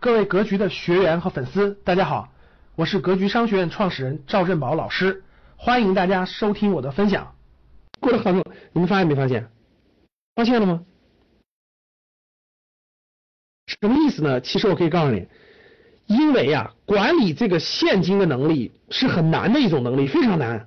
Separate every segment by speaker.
Speaker 1: 各位格局的学员和粉丝，大家好，我是格局商学院创始人赵振宝老师，欢迎大家收听我的分享。过了很久，你们发现没发现？发现了吗？什么意思呢？其实我可以告诉你，因为呀，管理这个现金的能力是很难的一种能力，非常难。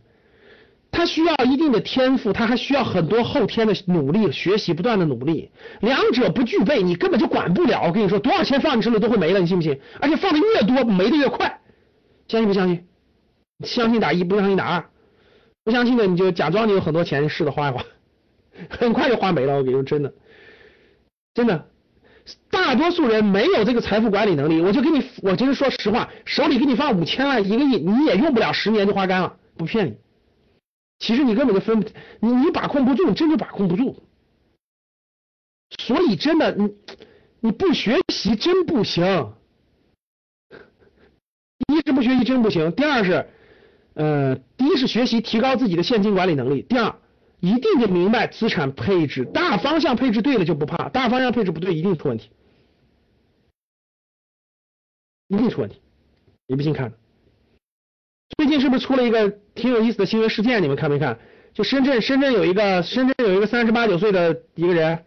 Speaker 1: 他需要一定的天赋，他还需要很多后天的努力、学习、不断的努力。两者不具备，你根本就管不了。我跟你说，多少钱放你手里都会没了，你信不信？而且放的越多，没的越快。相信不相信？相信打一，不相信打二。不相信的你就假装你有很多钱，试着花一花，很快就花没了。我跟你说，真的，真的，大多数人没有这个财富管理能力。我就给你，我就是说实话，手里给你放五千万、一个亿，你也用不了十年就花干了，不骗你。其实你根本就分，你你把控不住，你真就把控不住。所以真的，你你不学习真不行。一是不学习真不行，第二是，呃，第一是学习提高自己的现金管理能力，第二一定得明白资产配置大方向配置对了就不怕，大方向配置不对一定出问题，一定出问题。你不信看。最近是不是出了一个挺有意思的新闻事件？你们看没看？就深圳，深圳有一个深圳有一个三十八九岁的一个人，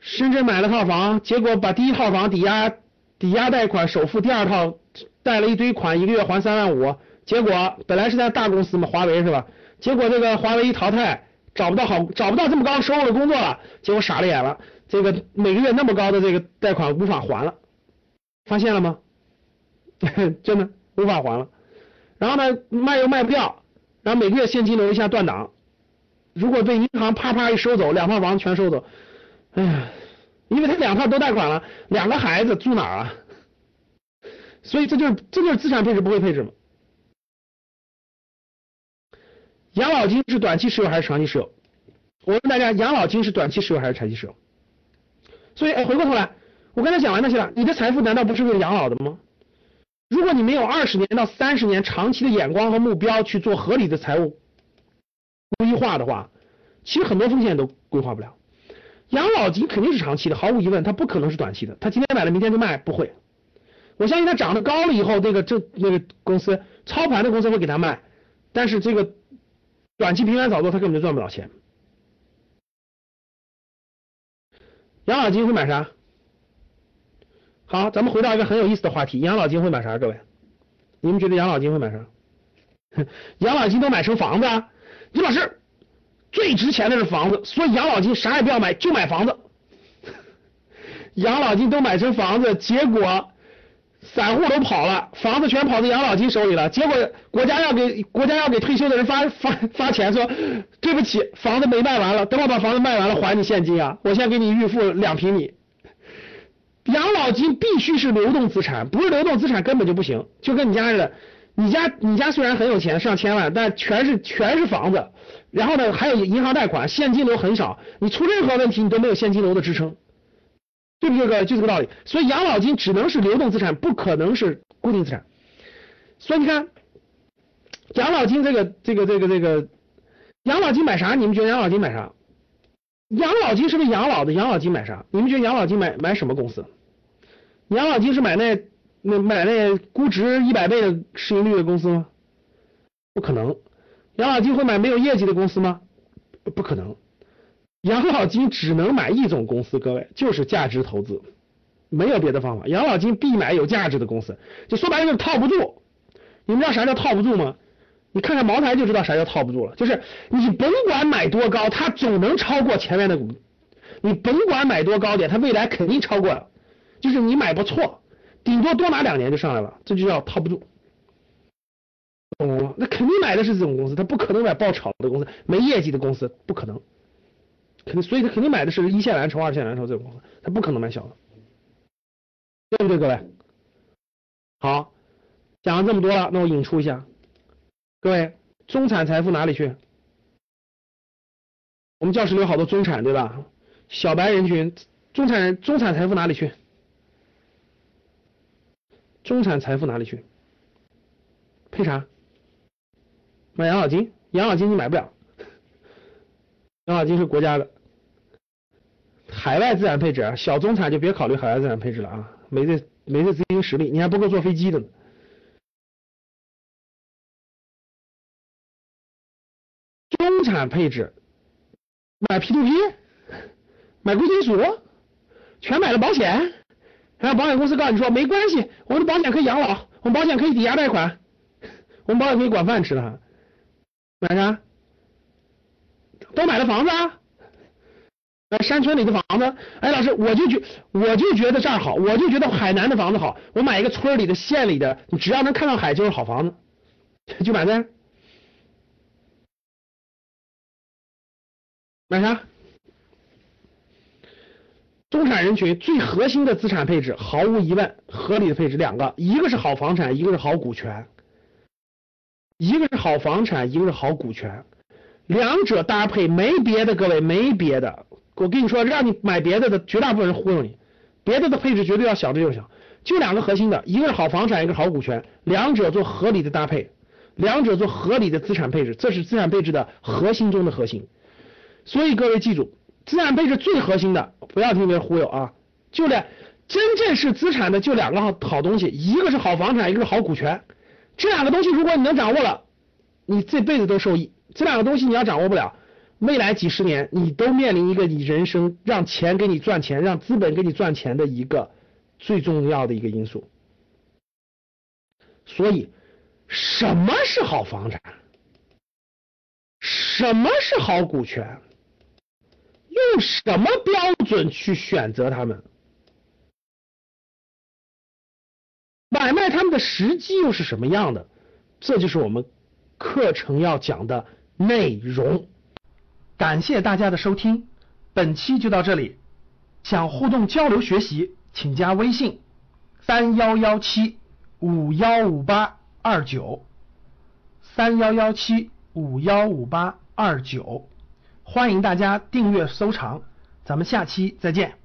Speaker 1: 深圳买了套房，结果把第一套房抵押抵押贷款首付，第二套贷了一堆款，一个月还三万五，结果本来是在大公司嘛，华为是吧？结果这个华为一淘汰，找不到好找不到这么高收入的工作了，结果傻了眼了，这个每个月那么高的这个贷款无法还了，发现了吗？真的无法还了。然后呢，卖又卖不掉，然后每个月现金流一下断档，如果被银行啪啪一收走，两套房全收走，哎呀，因为他两套都贷款了，两个孩子住哪儿啊？所以这就是这就是资产配置不会配置嘛？养老金是短期持有还是长期持有？我问大家，养老金是短期持有还是长期持有？所以哎，回过头来，我刚才讲完那些了，你的财富难道不是为了养老的吗？如果你没有二十年到三十年长期的眼光和目标去做合理的财务规划的话，其实很多风险都规划不了。养老金肯定是长期的，毫无疑问，它不可能是短期的。他今天买了，明天就卖，不会。我相信他涨得高了以后，那个这那个公司操盘的公司会给他卖，但是这个短期平安炒作，他根本就赚不了钱。养老金会买啥？好，咱们回到一个很有意思的话题，养老金会买啥？各位，你们觉得养老金会买啥？养老金都买成房子啊？李老师，最值钱的是房子，所以养老金啥也不要买，就买房子。养老金都买成房子，结果散户都跑了，房子全跑到养老金手里了。结果国家要给国家要给退休的人发发发钱，说对不起，房子没卖完了，等我把房子卖完了还你现金啊，我先给你预付两平米。养老金必须是流动资产，不是流动资产根本就不行。就跟你家似的，你家你家虽然很有钱，上千万，但全是全是房子，然后呢还有银行贷款，现金流很少，你出任何问题你都没有现金流的支撑，对不对？哥，就这个道理。所以养老金只能是流动资产，不可能是固定资产。所以你看，养老金这个这个这个这个，养老金买啥？你们觉得养老金买啥？养老金是为养老的，养老金买啥？你们觉得养老金买买什么公司？养老金是买那那买那估值一百倍的市盈率的公司吗？不可能。养老金会买没有业绩的公司吗？不可能。养老金只能买一种公司，各位就是价值投资，没有别的方法。养老金必买有价值的公司，就说白了就是套不住。你们知道啥叫套不住吗？你看看茅台就知道啥叫套不住了，就是你甭管买多高，它总能超过前面的股。你甭管买多高点，它未来肯定超过。就是你买不错，顶多多拿两年就上来了，这就叫套不住。懂了吗？那肯定买的是这种公司，他不可能买爆炒的公司，没业绩的公司不可能。肯定，所以他肯定买的是一线蓝筹、二线蓝筹这种公司，他不可能买小的，对不对，各位？好，讲了这么多了，那我引出一下。各位，中产财富哪里去？我们教室里有好多中产，对吧？小白人群，中产人，中产财富哪里去？中产财富哪里去？配啥？买养老金？养老金你买不了，养老金是国家的。海外资产配置啊，小中产就别考虑海外资产配置了啊。没这没这资金实力，你还不够坐飞机的呢。中产配置，买 P to P，买贵金属，全买了保险，然后保险公司告诉你说没关系，我们的保险可以养老，我们保险可以抵押贷款，我们保险可以管饭吃的，买啥？都买了房子啊？在山村里的房子，哎，老师，我就觉我就觉得这儿好，我就觉得海南的房子好，我买一个村里的、县里的，你只要能看到海就是好房子，就买呗。买啥？中产人群最核心的资产配置，毫无疑问，合理的配置两个，一个是好房产，一个是好股权，一个是好房产，一个是好股权，两者搭配没别的，各位没别的。我跟你说，让你买别的的，绝大部分人忽悠你，别的的配置绝对要小，的就小，就两个核心的，一个是好房产，一个是好股权，两者做合理的搭配，两者做合理的资产配置，这是资产配置的核心中的核心。所以各位记住，资产配置最核心的，不要听别人忽悠啊，就两，真正是资产的就两个好好东西，一个是好房产，一个是好股权，这两个东西如果你能掌握了，你这辈子都受益。这两个东西你要掌握不了。未来几十年，你都面临一个你人生让钱给你赚钱，让资本给你赚钱的一个最重要的一个因素。所以，什么是好房产？什么是好股权？用什么标准去选择他们？买卖他们的时机又是什么样的？这就是我们课程要讲的内容。感谢大家的收听，本期就到这里。想互动交流学习，请加微信三幺幺七五幺五八二九三幺幺七五幺五八二九，欢迎大家订阅收藏，咱们下期再见。